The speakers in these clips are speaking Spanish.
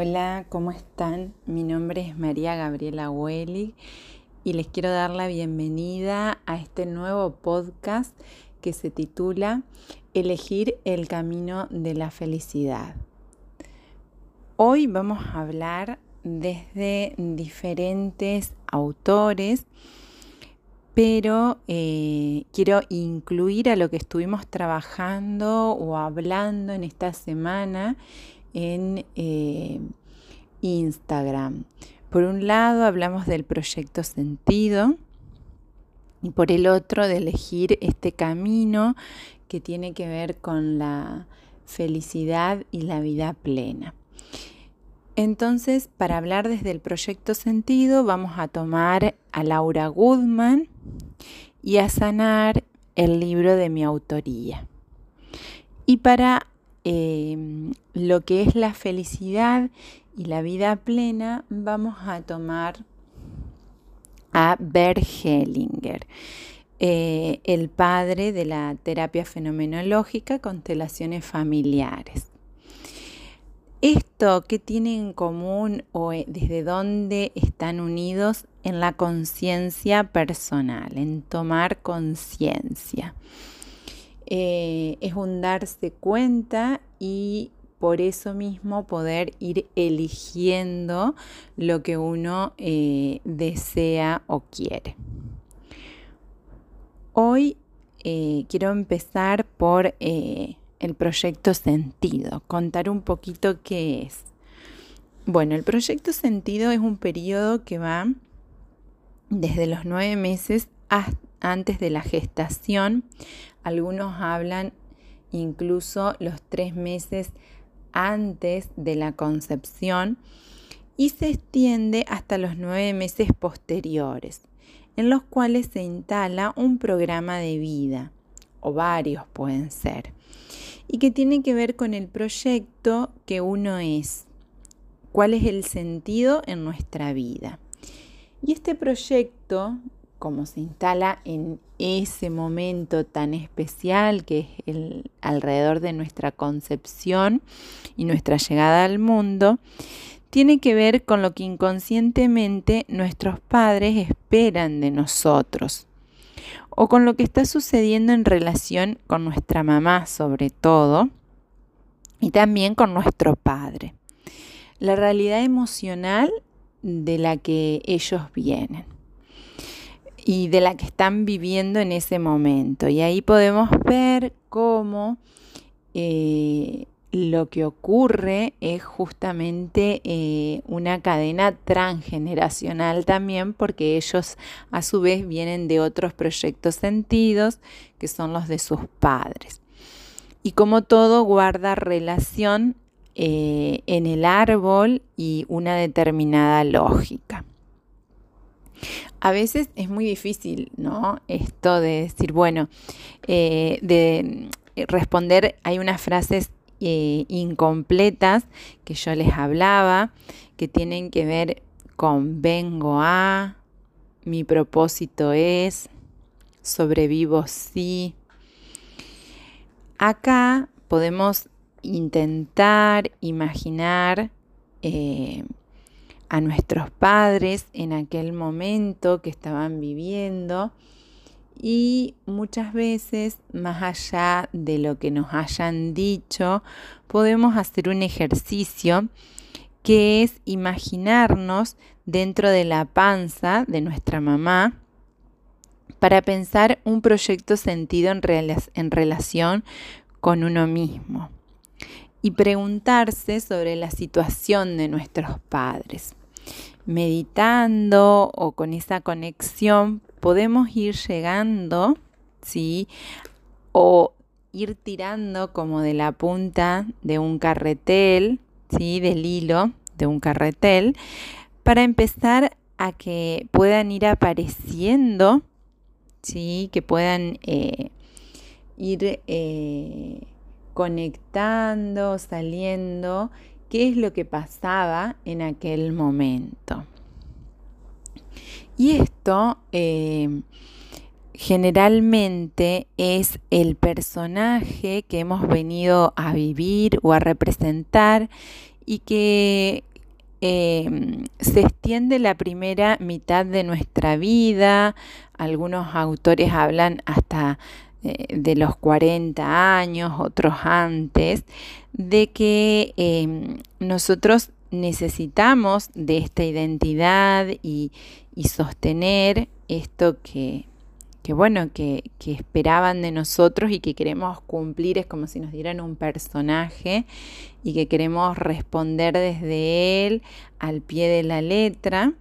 Hola, ¿cómo están? Mi nombre es María Gabriela Wellig y les quiero dar la bienvenida a este nuevo podcast que se titula Elegir el camino de la felicidad. Hoy vamos a hablar desde diferentes autores, pero eh, quiero incluir a lo que estuvimos trabajando o hablando en esta semana en eh, Instagram. Por un lado hablamos del proyecto sentido y por el otro de elegir este camino que tiene que ver con la felicidad y la vida plena. Entonces, para hablar desde el proyecto sentido, vamos a tomar a Laura Goodman y a sanar el libro de mi autoría. Y para Em, lo que es la felicidad y la vida plena, vamos a tomar a Bert Hellinger, eh, el padre de la terapia fenomenológica, constelaciones familiares. Esto, ¿qué tienen en común o eh, desde dónde están unidos en la conciencia personal, en tomar conciencia? Eh, es un darse cuenta y por eso mismo poder ir eligiendo lo que uno eh, desea o quiere. Hoy eh, quiero empezar por el proyecto Sentido, contar un poquito qué es. Bueno, el proyecto Sentido es un periodo que va desde los nueve meses antes de la gestación algunos hablan incluso los tres meses antes de la concepción y se extiende hasta los nueve meses posteriores, en los cuales se instala un programa de vida, o varios pueden ser, y que tiene que ver con el proyecto que uno es, cuál es el sentido en nuestra vida. Y este proyecto como se instala en ese momento tan especial que es el alrededor de nuestra concepción y nuestra llegada al mundo, tiene que ver con lo que inconscientemente nuestros padres esperan de nosotros o con lo que está sucediendo en relación con nuestra mamá sobre todo y también con nuestro padre. La realidad emocional de la que ellos vienen y de la que están viviendo en ese momento. Y ahí podemos ver cómo eh, lo que ocurre es justamente eh, una cadena transgeneracional también, porque ellos a su vez vienen de otros proyectos sentidos, que son los de sus padres. Y como todo guarda relación eh, en el árbol y una determinada lógica. A veces es muy difícil, ¿no? Esto de decir, bueno, eh, de responder, hay unas frases eh, incompletas que yo les hablaba, que tienen que ver con vengo a, mi propósito es, sobrevivo sí. Acá podemos intentar imaginar eh, a nuestros padres en aquel momento que estaban viviendo y muchas veces, más allá de lo que nos hayan dicho, podemos hacer un ejercicio que es imaginarnos dentro de la panza de nuestra mamá para pensar un proyecto sentido en, relación con uno mismo y preguntarse sobre la situación de nuestros padres meditando o con esa conexión podemos ir llegando, ¿sí? O ir tirando como de la punta de un carretel, ¿sí? Del hilo de un carretel, para empezar a que puedan ir apareciendo, ¿sí? Que puedan eh, ir eh, conectando, saliendo qué es lo que pasaba en aquel momento. Y esto eh, generalmente es el personaje que hemos venido a vivir o a representar y que em, se extiende la primera mitad de nuestra vida. Algunos autores hablan hasta de los 40 años, otros antes, de que em, nosotros necesitamos de esta identidad y, sostener esto que, bueno, que, esperaban de nosotros y que queremos cumplir, es como si nos dieran un personaje y que queremos responder desde él al pie de la letra.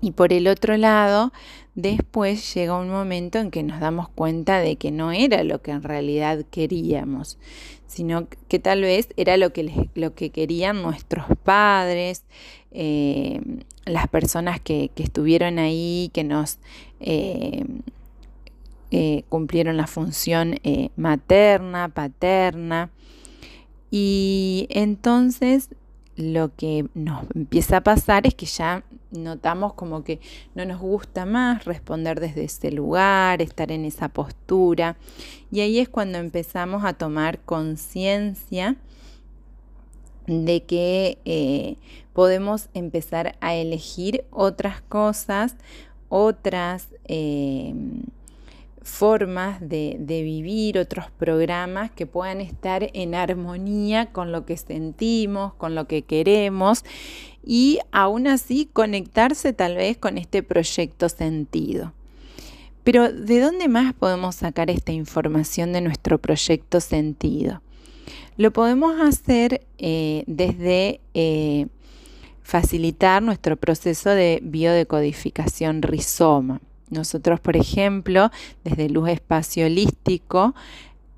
Y por el otro lado, después llega un momento en que nos damos cuenta de que no era lo que en realidad queríamos, sino que tal vez era lo que, lo que querían nuestros padres, eh, las personas que, estuvieron ahí, que nos eh, eh, cumplieron la función materna, paterna. Y entonces lo que nos empieza a pasar es que ya notamos como que no nos gusta más responder desde ese lugar, estar en esa postura. Y ahí es cuando empezamos a tomar conciencia de que eh, podemos empezar a elegir otras cosas, otras... Eh, formas de, vivir, otros programas que puedan estar en armonía con lo que sentimos, con lo que queremos y aún así conectarse tal vez con este proyecto sentido. Pero ¿de dónde más podemos sacar esta información de nuestro proyecto sentido? Lo podemos hacer eh, desde eh, facilitar nuestro proceso de biodecodificación rizoma. Nosotros, por ejemplo, desde Luz Espacio Holístico,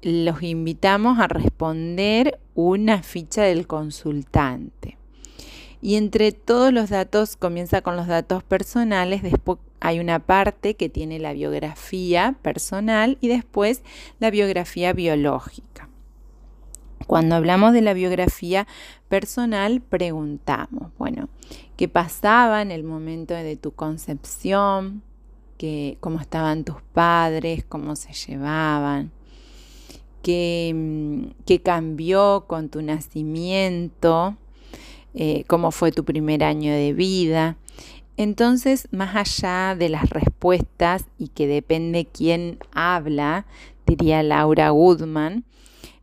los invitamos a responder una ficha del consultante. Y entre todos los datos, comienza con los datos personales, después hay una parte que tiene la biografía personal y después la biografía biológica. Cuando hablamos de la biografía personal, preguntamos, bueno, ¿qué pasaba en el momento de tu concepción? Cómo estaban tus padres, cómo se llevaban, qué, mm, cambió con tu nacimiento, eh, cómo fue tu primer año de vida. Entonces, más allá de las respuestas y que depende quién habla, diría Laura Goodman,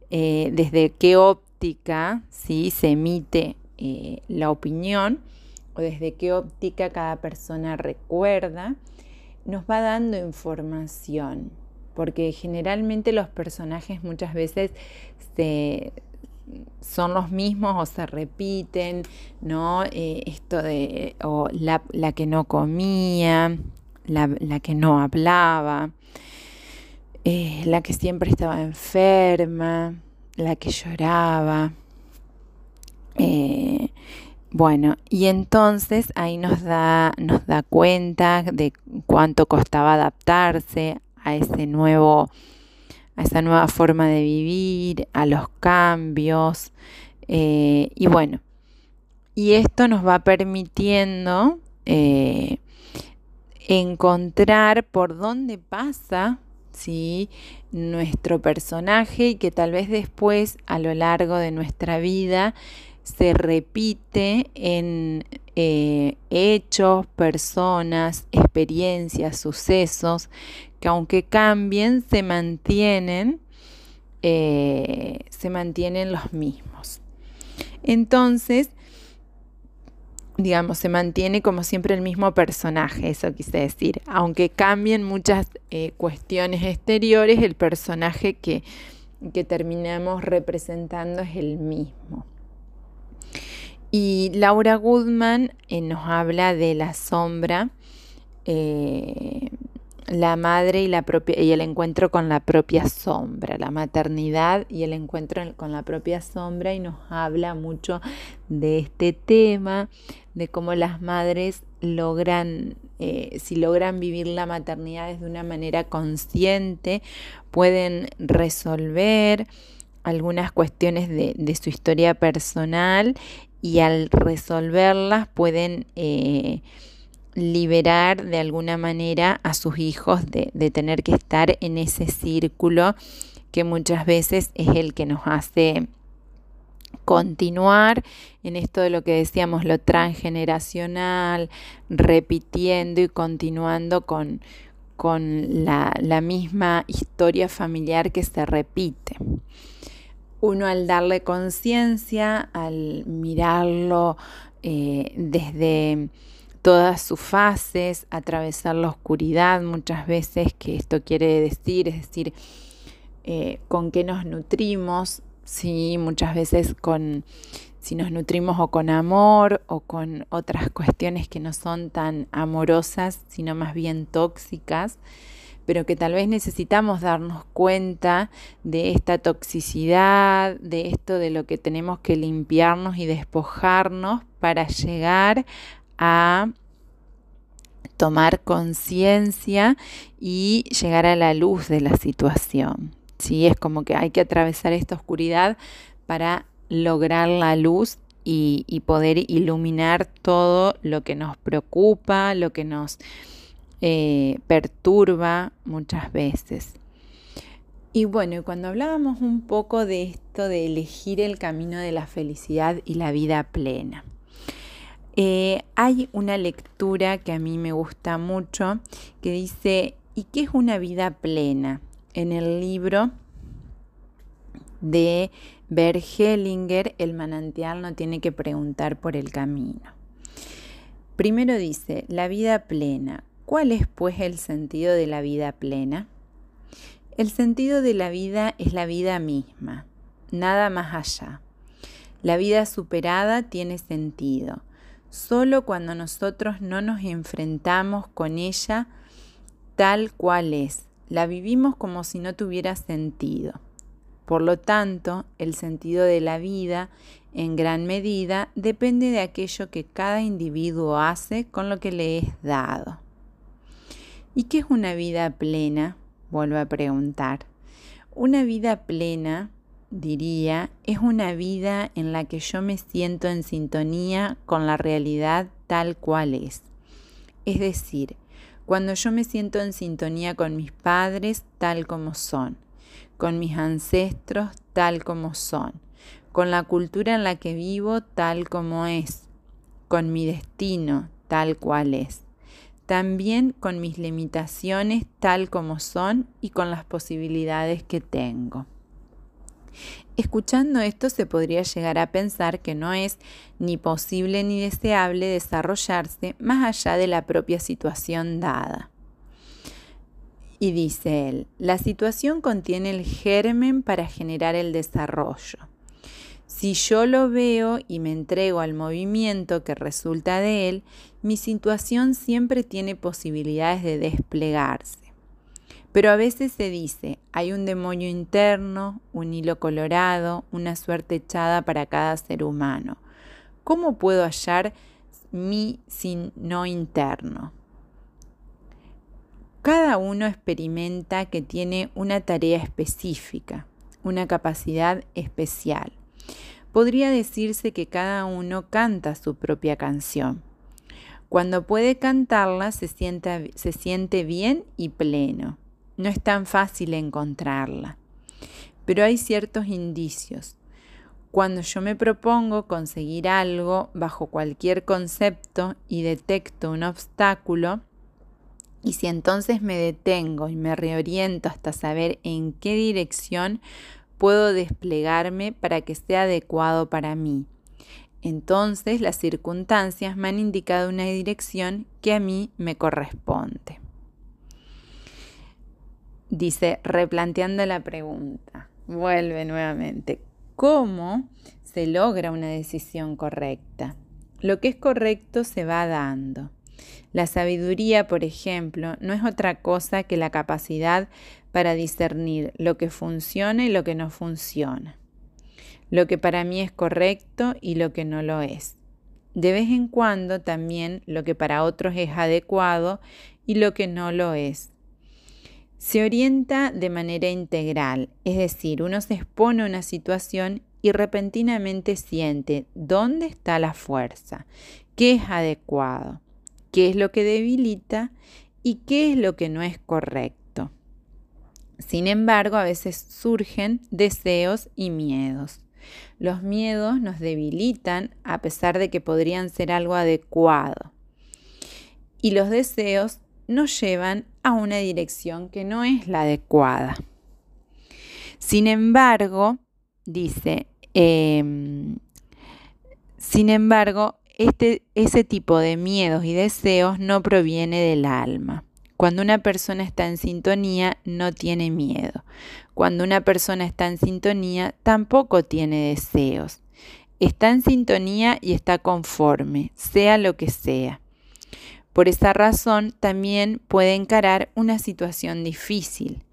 eh, desde qué óptica se emite eh, la opinión o desde qué óptica cada persona recuerda, nos va dando información, porque generalmente los personajes muchas veces son los mismos o se repiten, ¿no? Eh, esto de o la, que no comía, la, que no hablaba, eh, la que siempre estaba enferma, la que lloraba. Eh, bueno, y entonces ahí nos da, nos da cuenta de cuánto costaba adaptarse a ese nuevo, a esa nueva forma de vivir, a los cambios. Eh, y bueno, y esto nos va permitiendo eh, encontrar por dónde pasa ¿sí? nuestro personaje y que tal vez después a lo largo de nuestra vida se repite en eh, hechos, personas, experiencias, sucesos, que aunque cambien, se mantienen, eh, se mantienen los mismos. Entonces, digamos, se mantiene como siempre el mismo personaje, eso quise decir. Aunque cambien muchas eh, cuestiones exteriores, el personaje que, que terminamos representando es el mismo. Y Laura Goodman eh, nos habla de la sombra, eh, la madre y, la propia, y el encuentro con la propia sombra, la maternidad y el encuentro con la propia sombra y nos habla mucho de este tema, de cómo las madres logran, eh, si logran vivir la maternidad de una manera consciente, pueden resolver algunas cuestiones de, su historia personal y al resolverlas pueden eh, liberar de alguna manera a sus hijos de, tener que estar en ese círculo que muchas veces es el que nos hace continuar en esto de lo que decíamos, lo transgeneracional, repitiendo y continuando con, con la, la misma historia familiar que se repite. Uno al darle conciencia, al mirarlo eh, desde todas sus fases, atravesar la oscuridad muchas veces, que esto quiere decir, es decir, eh, con qué nos nutrimos, sí, muchas veces con si nos nutrimos o con amor o con otras cuestiones que no son tan amorosas, sino más bien tóxicas, pero que tal vez necesitamos darnos cuenta de esta toxicidad, de esto de lo que tenemos que limpiarnos y despojarnos para llegar a tomar conciencia y llegar a la luz de la situación. ¿sí? Es como que hay que atravesar esta oscuridad para lograr la luz y, poder iluminar todo lo que nos preocupa, lo que nos eh, perturba muchas veces. Y bueno, cuando hablábamos un poco de esto de elegir el camino de la felicidad y la vida plena, eh, hay una lectura que a mí me gusta mucho que dice, ¿y qué es una vida plena? En el libro de Bert Hellinger, El manantial no tiene que preguntar por el camino. Primero dice, la vida plena. ¿Cuál es pues el sentido de la vida plena? El sentido de la vida es la vida misma, nada más allá. La vida superada tiene sentido. Solo cuando nosotros no nos enfrentamos con ella tal cual es, la vivimos como si no tuviera sentido. Por lo tanto, el sentido de la vida, en gran medida, depende de aquello que cada individuo hace con lo que le es dado. ¿Y qué es una vida plena? Vuelvo a preguntar. Una vida plena, diría, es una vida en la que yo me siento en sintonía con la realidad tal cual es. Es decir, cuando yo me siento en sintonía con mis padres tal como son con mis ancestros tal como son, con la cultura en la que vivo tal como es, con mi destino tal cual es, también con mis limitaciones tal como son y con las posibilidades que tengo. Escuchando esto se podría llegar a pensar que no es ni posible ni deseable desarrollarse más allá de la propia situación dada. Y dice él, la situación contiene el germen para generar el desarrollo. Si yo lo veo y me entrego al movimiento que resulta de él, mi situación siempre tiene posibilidades de desplegarse. Pero a veces se dice, hay un demonio interno, un hilo colorado, una suerte echada para cada ser humano. ¿Cómo puedo hallar mi sin no interno? Cada uno experimenta que tiene una tarea específica, una capacidad especial. Podría decirse que cada uno canta su propia canción. Cuando puede cantarla se, se siente bien y pleno. No es tan fácil encontrarla, pero hay ciertos indicios. Cuando yo me propongo conseguir algo bajo cualquier concepto y detecto un obstáculo, y si entonces me detengo y me reoriento hasta saber en qué dirección puedo desplegarme para que sea adecuado para mí, entonces las circunstancias me han indicado una dirección que a mí me corresponde. Dice, replanteando la pregunta, vuelve nuevamente, ¿cómo se logra una decisión correcta? Lo que es correcto se va dando. La sabiduría, por ejemplo, no es otra cosa que la capacidad para discernir lo que funciona y lo que no funciona, lo que para mí es correcto y lo que no lo es. De vez en cuando también lo que para otros es adecuado y lo que no lo es. Se orienta de manera integral, es decir, uno se expone a una situación y repentinamente siente dónde está la fuerza, qué es adecuado qué es lo que debilita y qué es lo que no es correcto. Sin embargo, a veces surgen deseos y miedos. Los miedos nos debilitan a pesar de que podrían ser algo adecuado. Y los deseos nos llevan a una dirección que no es la adecuada. Sin embargo, dice, em, sin embargo, este, ese tipo de miedos y deseos no proviene del alma. Cuando una persona está en sintonía, no tiene miedo. Cuando una persona está en sintonía, tampoco tiene deseos. Está en sintonía y está conforme, sea lo que sea. Por esa razón, también puede encarar una situación difícil.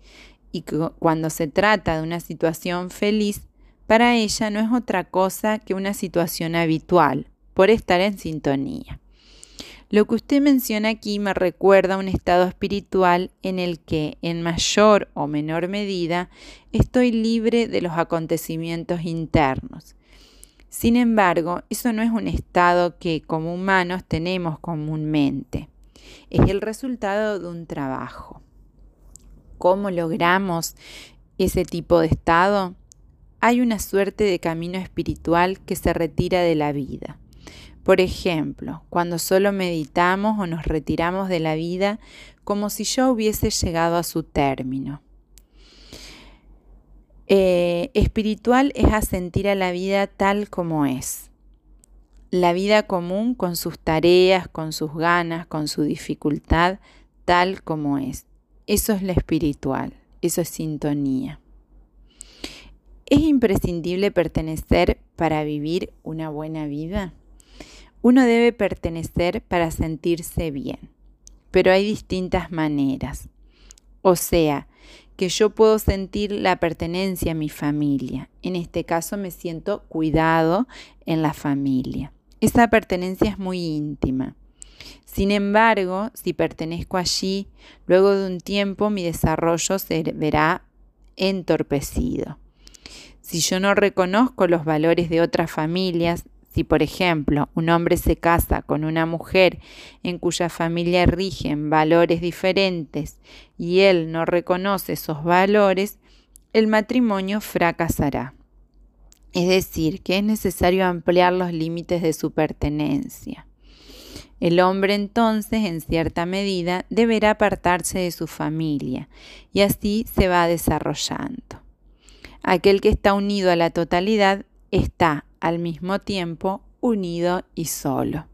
Y cuando se trata de una situación feliz, para ella no es otra cosa que una situación habitual, por estar en sintonía. Lo que usted menciona aquí me recuerda a un estado espiritual en el que, en mayor o menor medida, estoy libre de los acontecimientos internos. Sin embargo, eso no es un estado que como humanos tenemos comúnmente. Es el resultado de un trabajo. ¿Cómo logramos ese tipo de estado? Hay una suerte de camino espiritual que se retira de la vida. Por ejemplo, cuando solo meditamos o nos retiramos de la vida como si yo hubiese llegado a su término. Eh, espiritual es asentir a la vida tal como es. La vida común con sus tareas, con sus ganas, con su dificultad, tal como es. Eso es lo espiritual, eso es sintonía. ¿Es imprescindible pertenecer para vivir una buena vida? Uno debe pertenecer para sentirse bien, pero hay distintas maneras. O sea, que yo puedo sentir la pertenencia a mi familia. En este caso me siento cuidado en la familia. Esa pertenencia es muy íntima. Sin embargo, si pertenezco allí, luego de un tiempo mi desarrollo se verá entorpecido. Si yo no reconozco los valores de otras familias, si, por ejemplo, un hombre se casa con una mujer en cuya familia rigen valores diferentes y él no reconoce esos valores, el matrimonio fracasará. Es decir, que es necesario ampliar los límites de su pertenencia. El hombre entonces, en cierta medida, deberá apartarse de su familia y así se va desarrollando. Aquel que está unido a la totalidad está al mismo tiempo unido y solo.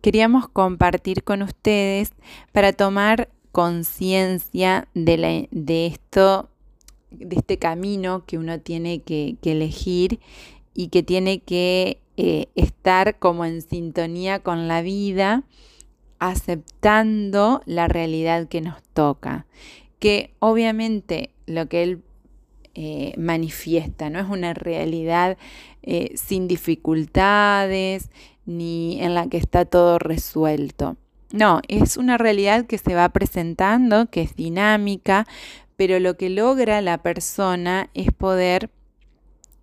Queríamos compartir con ustedes para tomar conciencia de, esto, de este camino que uno tiene que, elegir y que tiene que eh, estar como en sintonía con la vida, aceptando la realidad que nos toca. Que obviamente lo que él eh, manifiesta, no es una realidad eh, sin dificultades ni en la que está todo resuelto. No, es una realidad que se va presentando, que es dinámica, pero lo que logra la persona es poder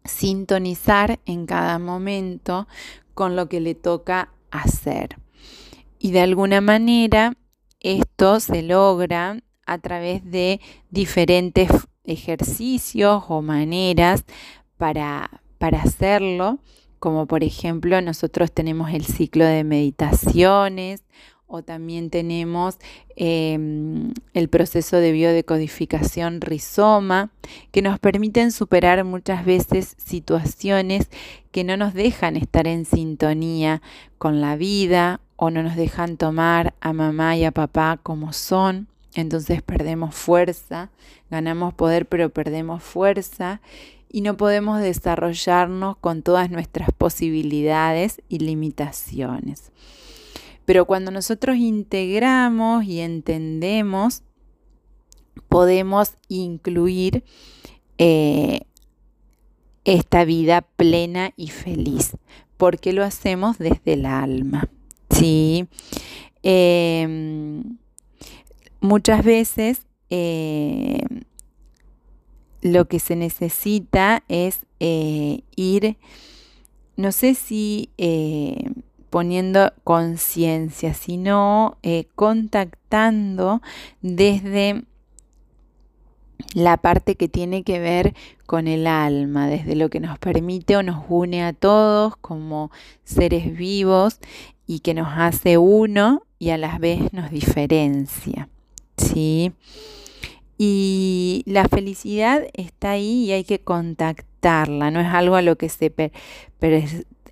sintonizar en cada momento con lo que le toca hacer. Y de alguna manera esto se logra a través de diferentes ejercicios o maneras para, para hacerlo, como por ejemplo nosotros tenemos el ciclo de meditaciones o también tenemos em, el proceso de biodecodificación rizoma, que nos permiten superar muchas veces situaciones que no nos dejan estar en sintonía con la vida o no nos dejan tomar a mamá y a papá como son entonces perdemos fuerza, ganamos poder pero perdemos fuerza y no podemos desarrollarnos con todas nuestras posibilidades y limitaciones. Pero cuando nosotros integramos y entendemos, podemos incluir eh, esta vida plena y feliz, porque lo hacemos desde el alma. ¿sí? Em, muchas veces eh, lo que se necesita es eh, ir, no sé si eh, poniendo conciencia, sino, contactando desde, la parte que tiene que ver con el alma, desde lo que nos permite o nos une a todos como seres vivos y que nos hace uno y a la vez nos diferencia. ¿Sí? Y la felicidad está ahí y hay que contactarla, no es algo a lo que se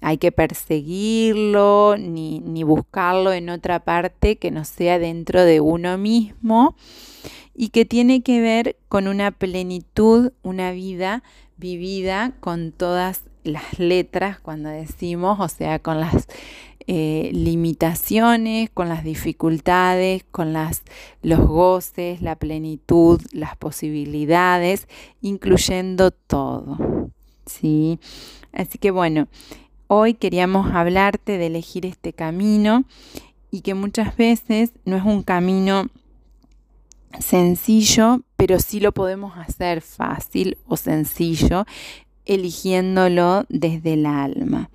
hay que perseguirlo ni, ni buscarlo en otra parte que no sea dentro de uno mismo y que tiene que ver con una plenitud, una vida vivida con todas las letras cuando decimos, o sea, con las eh, limitaciones, con las dificultades, con las, los goces, la plenitud, las posibilidades, incluyendo todo. ¿sí? Así que bueno, hoy queríamos hablarte de elegir este camino y que muchas veces no es un camino sencillo, pero sí lo podemos hacer fácil o sencillo, eligiéndolo desde el alma.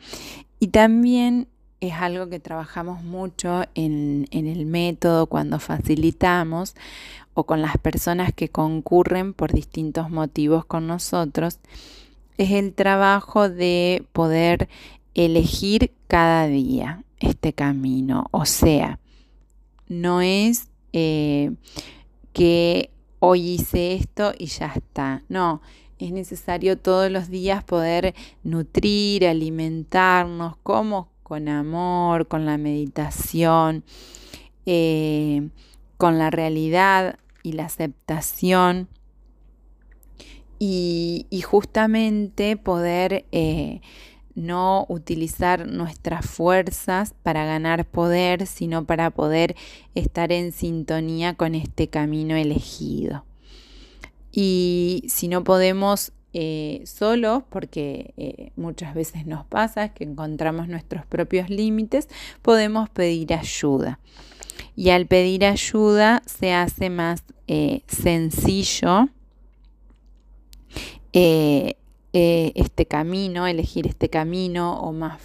Y también es algo que trabajamos mucho en, en, el método cuando facilitamos o con las personas que concurren por distintos motivos con nosotros, es el trabajo de poder elegir cada día este camino. O sea, no es eh, que hoy hice esto y ya está. No, es necesario todos los días poder nutrir, alimentarnos, como con amor, con la meditación, eh, con la realidad y la aceptación. Y, justamente poder eh, no utilizar nuestras fuerzas para ganar poder, sino para poder estar en sintonía con este camino elegido. Y si no podemos eh, solos, porque eh, muchas veces nos pasa que encontramos nuestros propios límites, podemos pedir ayuda. Y al pedir ayuda se hace más eh, sencillo eh, este camino, elegir este camino o más,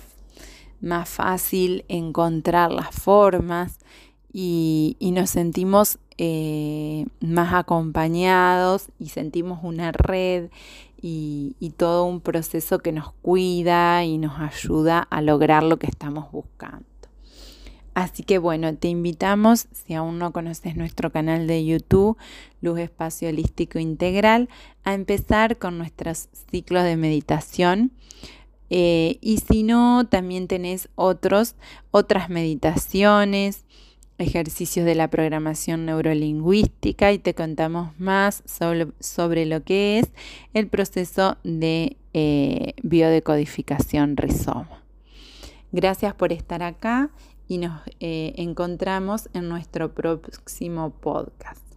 más fácil encontrar las formas y, nos sentimos eh, más acompañados y sentimos una red y, y, todo un proceso que nos cuida y nos ayuda a lograr lo que estamos buscando. Así que bueno, te invitamos, si aún no conoces nuestro canal de YouTube, Luz Espacio Holístico Integral, a empezar con nuestros ciclos de meditación. Eh, y si no, también tenés otros, otras meditaciones, ejercicios de la programación neurolingüística y te contamos más sobre, lo que es el proceso de eh, biodecodificación rizoma. Gracias por estar acá y nos eh, encontramos en nuestro próximo podcast.